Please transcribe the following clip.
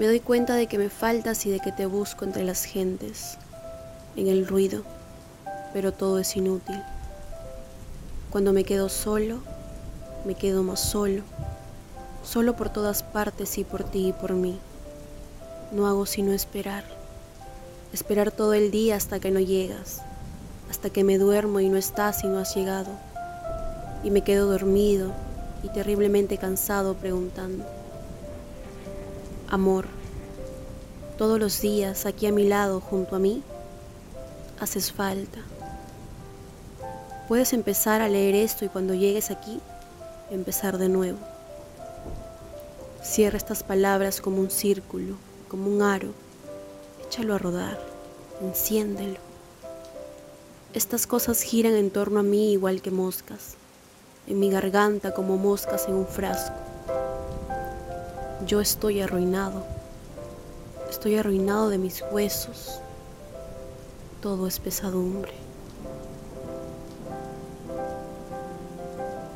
Me doy cuenta de que me faltas y de que te busco entre las gentes, en el ruido, pero todo es inútil. Cuando me quedo solo, me quedo más solo, solo por todas partes y por ti y por mí. No hago sino esperar, esperar todo el día hasta que no llegas, hasta que me duermo y no estás y no has llegado, y me quedo dormido y terriblemente cansado preguntando. Amor, todos los días aquí a mi lado, junto a mí, haces falta. Puedes empezar a leer esto y cuando llegues aquí, empezar de nuevo. Cierra estas palabras como un círculo, como un aro. Échalo a rodar, enciéndelo. Estas cosas giran en torno a mí igual que moscas, en mi garganta como moscas en un frasco. Yo estoy arruinado. Estoy arruinado de mis huesos. Todo es pesadumbre.